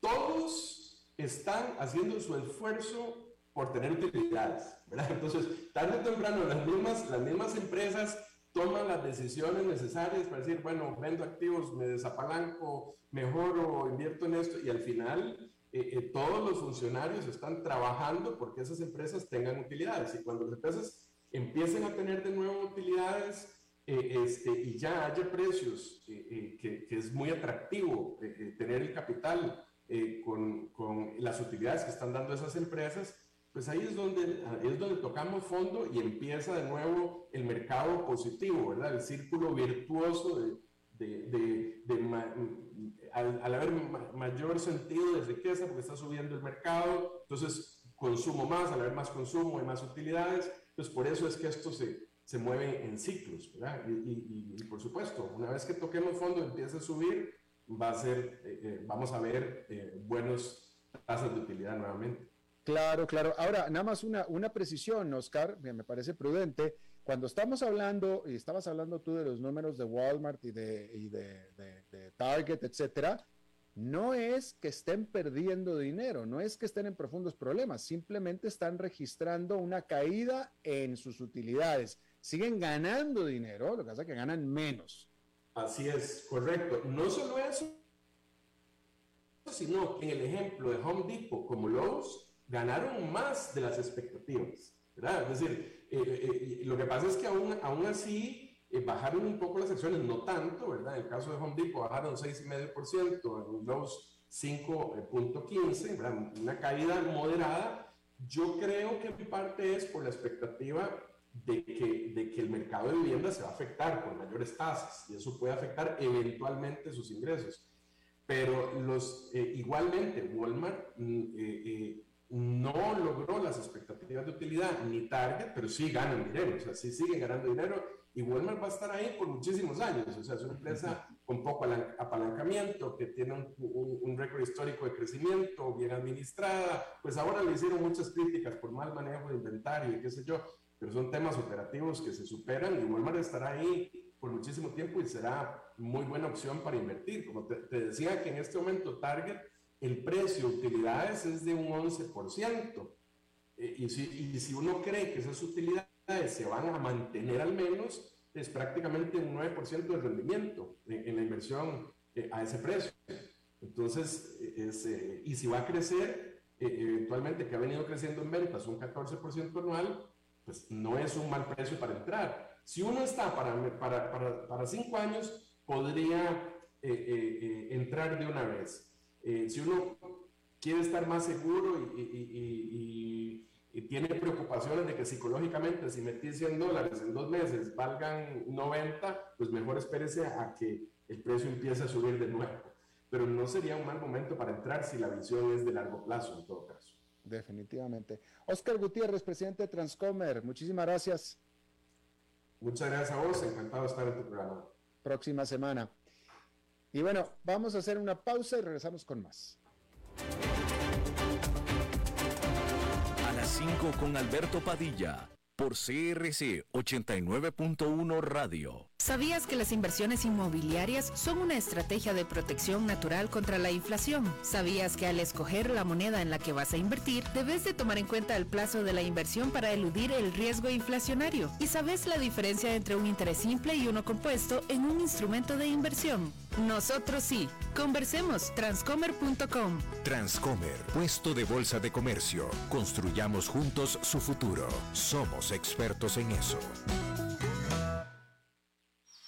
todos están haciendo su esfuerzo por tener utilidades, ¿verdad? Entonces, tarde o temprano las mismas, las mismas empresas toman las decisiones necesarias para decir, bueno, vendo activos, me desapalanco, mejoro, invierto en esto y al final eh, eh, todos los funcionarios están trabajando porque esas empresas tengan utilidades. Y cuando las empresas empiecen a tener de nuevo utilidades eh, este, y ya haya precios que, que, es muy atractivo tener el capital con, con, las utilidades que están dando esas empresas, pues ahí es donde, es donde tocamos fondo y empieza de nuevo el mercado positivo, ¿verdad? El círculo virtuoso de, al, haber mayor sentido de riqueza porque está subiendo el mercado, entonces consumo más, al haber más consumo hay más utilidades, pues por eso es que esto se, se mueve en ciclos, ¿verdad? Y, y, por supuesto, una vez que toquemos fondo empieza a subir, va a ser, eh, eh, vamos a ver eh, buenos tasas de utilidad nuevamente. Claro, claro. Ahora, nada más una, una precisión, Oscar, me parece prudente. Cuando estamos hablando, y estabas hablando tú de los números de Walmart y de, y de, de, Target, etcétera, no es que estén perdiendo dinero, no es que estén en profundos problemas, simplemente están registrando una caída en sus utilidades. Siguen ganando dinero, lo que pasa es que ganan menos. Así es, correcto. No solo eso, sino que en el ejemplo de Home Depot como Lowe's, ganaron más de las expectativas, ¿verdad? Es decir, eh, eh, lo que pasa es que aún, aún así eh, bajaron un poco las acciones, no tanto, ¿verdad? En el caso de Home Depot bajaron 6,5%, en los 5.15, ¿verdad? Una caída moderada. Yo creo que en parte es por la expectativa de que, de que el mercado de vivienda se va a afectar con mayores tasas y eso puede afectar eventualmente sus ingresos. Pero los, igualmente, Walmart mm, no logró las expectativas de utilidad ni Target, pero sí ganan dinero, o sea, sí siguen ganando dinero y Walmart va a estar ahí por muchísimos años, o sea, es una empresa con poco apalancamiento, que tiene un, un, récord histórico de crecimiento, bien administrada, pues ahora le hicieron muchas críticas por mal manejo de inventario y qué sé yo, pero son temas operativos que se superan y Walmart estará ahí por muchísimo tiempo y será muy buena opción para invertir. Como te, te decía que en este momento Target el precio de utilidades es de un 11%. Eh, y, si, y, si, uno cree que esas utilidades se van a mantener al menos, es prácticamente un 9% de rendimiento en, la inversión eh, a ese precio. Entonces, es, eh, y si va a crecer, eventualmente que ha venido creciendo en ventas un 14% anual, pues no es un mal precio para entrar. Si uno está para, para, para, para cinco años, podría entrar de una vez. Eh, si uno quiere estar más seguro y, y, y, tiene preocupaciones de que psicológicamente si metí 100 dólares en dos meses valgan 90, pues mejor espérese a que el precio empiece a subir de nuevo. Pero no sería un mal momento para entrar si la visión es de largo plazo en todo caso. Definitivamente. Oscar Gutiérrez, presidente de Transcomer, muchísimas gracias. Muchas gracias a vos, encantado de estar en tu programa. Próxima semana. Y bueno, vamos a hacer una pausa y regresamos con más. A las 5 con Alberto Padilla por CRC 89.1 Radio. ¿Sabías que las inversiones inmobiliarias son una estrategia de protección natural contra la inflación? ¿Sabías que al escoger la moneda en la que vas a invertir, debes de tomar en cuenta el plazo de la inversión para eludir el riesgo inflacionario? ¿Y sabes la diferencia entre un interés simple y uno compuesto en un instrumento de inversión? Nosotros sí. Conversemos. Transcomer.com. Transcomer, puesto de bolsa de comercio. Construyamos juntos su futuro. Somos expertos en eso.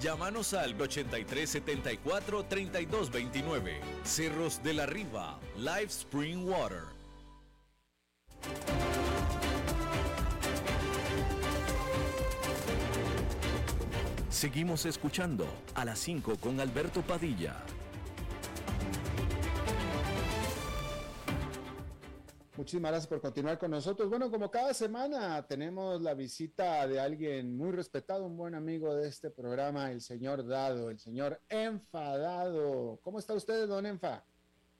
Llámanos al 8374-3229. Cerros de la Riva, Live Spring Water. Seguimos escuchando a las 5 con Alberto Padilla. Muchísimas gracias por continuar con nosotros. Bueno, como cada semana tenemos la visita de alguien muy respetado, un buen amigo de este programa, el señor Dado, el señor Enfadado. ¿Cómo está usted, don Enfa?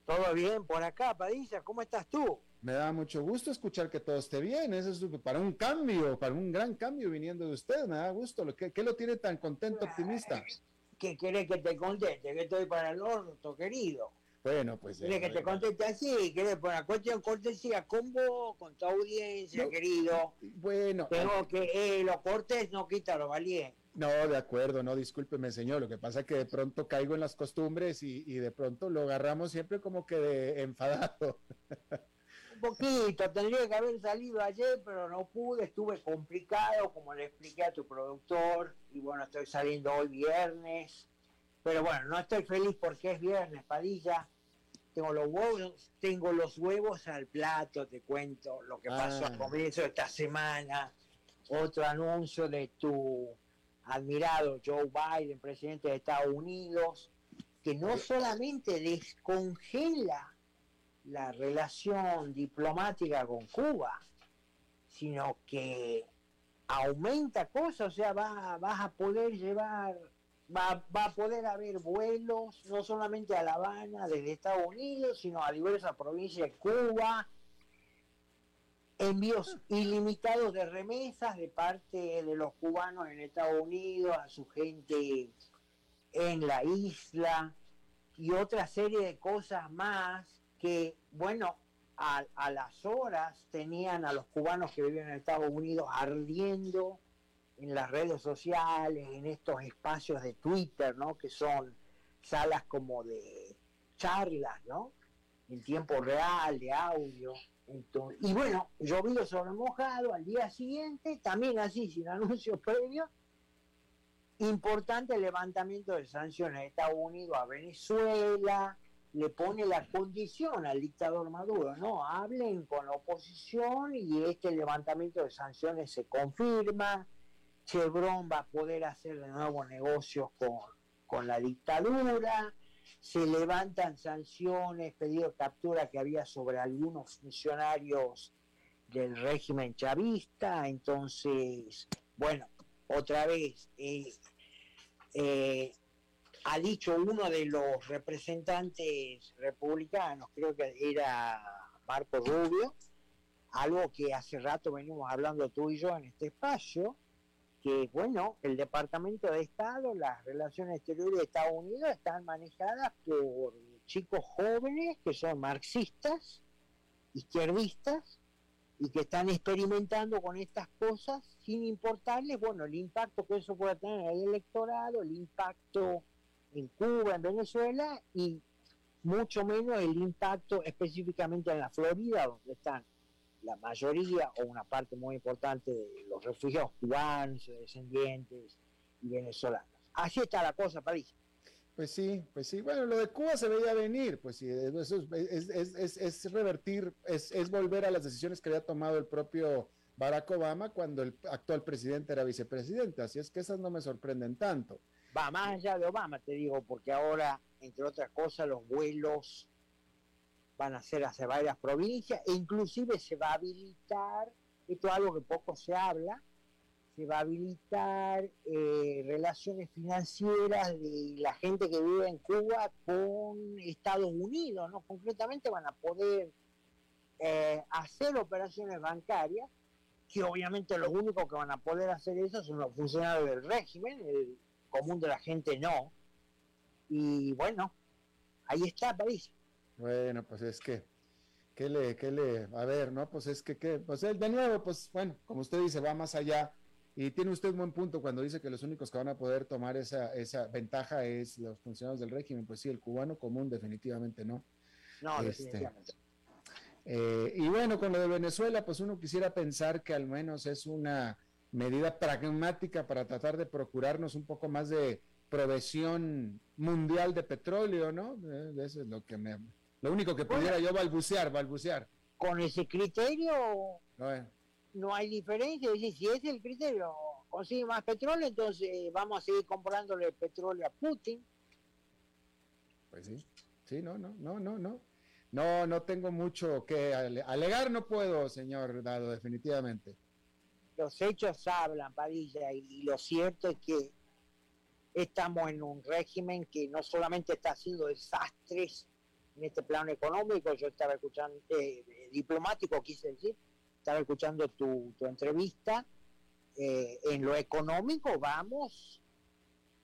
Todo bien por acá, Padilla. ¿Cómo estás tú? Me da mucho gusto escuchar que todo esté bien. Eso es para un cambio, para un gran cambio viniendo de usted. Me da gusto. ¿Qué, qué lo tiene tan contento, optimista? ¿Qué quiere que te conteste? Que estoy para el orto, querido. Bueno, pues. ¿Quieres que te conteste así? ¿Quieres por la cuestión cortesía con vos, con tu audiencia, querido? Bueno. Tengo que eh, lo cortés no quita lo valiente. No, de acuerdo, no, discúlpeme, señor. Lo que pasa es que de pronto caigo en las costumbres y, y de pronto lo agarramos siempre como que de enfadado. Un poquito, tendría que haber salido ayer, pero no pude, estuve complicado, como le expliqué a tu productor, y bueno, estoy saliendo hoy viernes. Pero bueno, no estoy feliz porque es viernes, Padilla tengo los huevos, tengo los huevos al plato, te cuento lo que pasó al ah. comienzo de esta semana. Otro anuncio de tu admirado Joe Biden, presidente de Estados Unidos, que no solamente descongela la relación diplomática con Cuba, sino que aumenta cosas, o sea, va, vas a poder llevar va, a poder haber vuelos no solamente a La Habana desde Estados Unidos, sino a diversas provincias de Cuba, envíos ilimitados de remesas de parte de los cubanos en Estados Unidos a su gente en la isla y otra serie de cosas más que, bueno, a, a las horas tenían a los cubanos que viven en Estados Unidos ardiendo en las redes sociales, en estos espacios de Twitter, ¿no? Que son salas como de charlas, ¿no? En tiempo real, de audio. y bueno, llovido sobre mojado al día siguiente, también así, sin anuncios previos. Importante levantamiento de sanciones de Estados Unidos a Venezuela, le pone la condición al dictador Maduro, ¿no? Hablen con la oposición y este levantamiento de sanciones se confirma Chevron va a poder hacer de nuevo negocios con, la dictadura, se levantan sanciones, pedido de captura que había sobre algunos funcionarios del régimen chavista, entonces, bueno, otra vez, eh, eh, ha dicho uno de los representantes republicanos, creo que era Marco Rubio, algo que hace rato venimos hablando tú y yo en este espacio, que, bueno, el Departamento de Estado, las relaciones exteriores de Estados Unidos están manejadas por chicos jóvenes que son marxistas, izquierdistas, y que están experimentando con estas cosas sin importarles, bueno, el impacto que eso pueda tener en el electorado, el impacto en Cuba, en Venezuela y mucho menos el impacto específicamente en la Florida, donde están la mayoría o una parte muy importante de los refugiados cubanos, descendientes y venezolanos. Así está la cosa, París. Pues sí, pues sí. Bueno, lo de Cuba se veía venir, pues sí, eso es, es, es, es revertir, es, volver a las decisiones que había tomado el propio Barack Obama cuando el actual presidente era vicepresidente. Así es que esas no me sorprenden tanto. Va más allá de Obama, te digo, porque ahora, entre otras cosas, los vuelos van a ser hacia varias provincias e inclusive se va a habilitar, esto es algo que poco se habla, se va a habilitar eh, relaciones financieras de la gente que vive en Cuba con Estados Unidos, ¿no? Concretamente van a poder eh, hacer operaciones bancarias, que obviamente los únicos que van a poder hacer eso son los funcionarios del régimen, el común de la gente no. Y bueno, ahí está París. Bueno, pues es que, ¿qué le, qué le, a ver, no? Pues es que, ¿qué? Pues de nuevo, pues bueno, como usted dice, va más allá y tiene usted un buen punto cuando dice que los únicos que van a poder tomar esa, esa ventaja es los funcionarios del régimen. Pues sí, el cubano común definitivamente no. No, este, definitivamente. Eh, y bueno, con lo de Venezuela, pues uno quisiera pensar que al menos es una medida pragmática para tratar de procurarnos un poco más de provisión mundial de petróleo, ¿no? Eh, eso es lo que me... Lo único que pudiera yo balbucear, balbucear. Con ese criterio no hay diferencia, es decir, si es el criterio, consigue más petróleo, entonces vamos a seguir comprándole petróleo a Putin. Pues sí, sí, no, no, no, no, no. No, no tengo mucho que alegar, no puedo, señor Dado, definitivamente. Los hechos hablan, Padilla, y lo cierto es que estamos en un régimen que no solamente está haciendo desastres en este plano económico, yo estaba escuchando, eh, diplomático quise decir, estaba escuchando tu, entrevista, eh, en lo económico vamos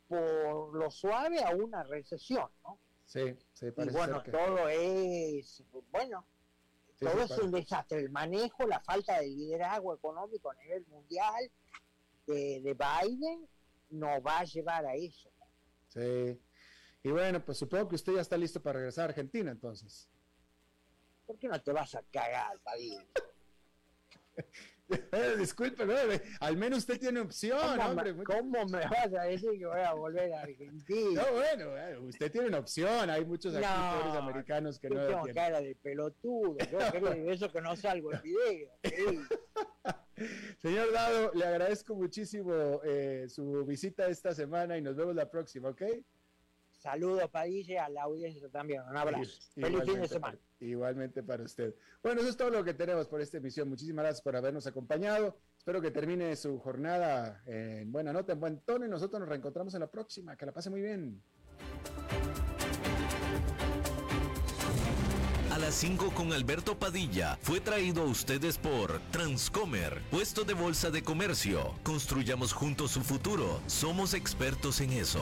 por lo suave a una recesión, ¿no? Sí, sí, Y bueno, todo es, bueno, todo es un desastre. El manejo, la falta de liderazgo económico a nivel mundial de, de Biden nos va a llevar a eso. Sí. Y bueno, pues supongo que usted ya está listo para regresar a Argentina entonces. ¿Por qué no te vas a cagar, Padilla? Eh, disculpe, al menos usted tiene opción, ¿Cómo hombre. Me, ¿Cómo me vas a decir que voy a volver a Argentina? No, bueno, eh, usted tiene una opción. Hay muchos actores americanos que no. Tengo cara de pelotudo. Yo creo eso que no salgo en video. Señor Dado, le agradezco muchísimo eh, su visita esta semana y nos vemos la próxima, ¿ok? Saludos, Padilla, a la audiencia también. Un abrazo. Feliz fin de semana. igualmente para usted. Bueno, eso es todo lo que tenemos por esta emisión. Muchísimas gracias por habernos acompañado. Espero que termine su jornada en buena nota, en buen tono y nosotros nos reencontramos en la próxima. Que la pase muy bien. A las 5 con Alberto Padilla fue traído a ustedes por Transcomer, puesto de bolsa de comercio. Construyamos juntos su futuro. Somos expertos en eso.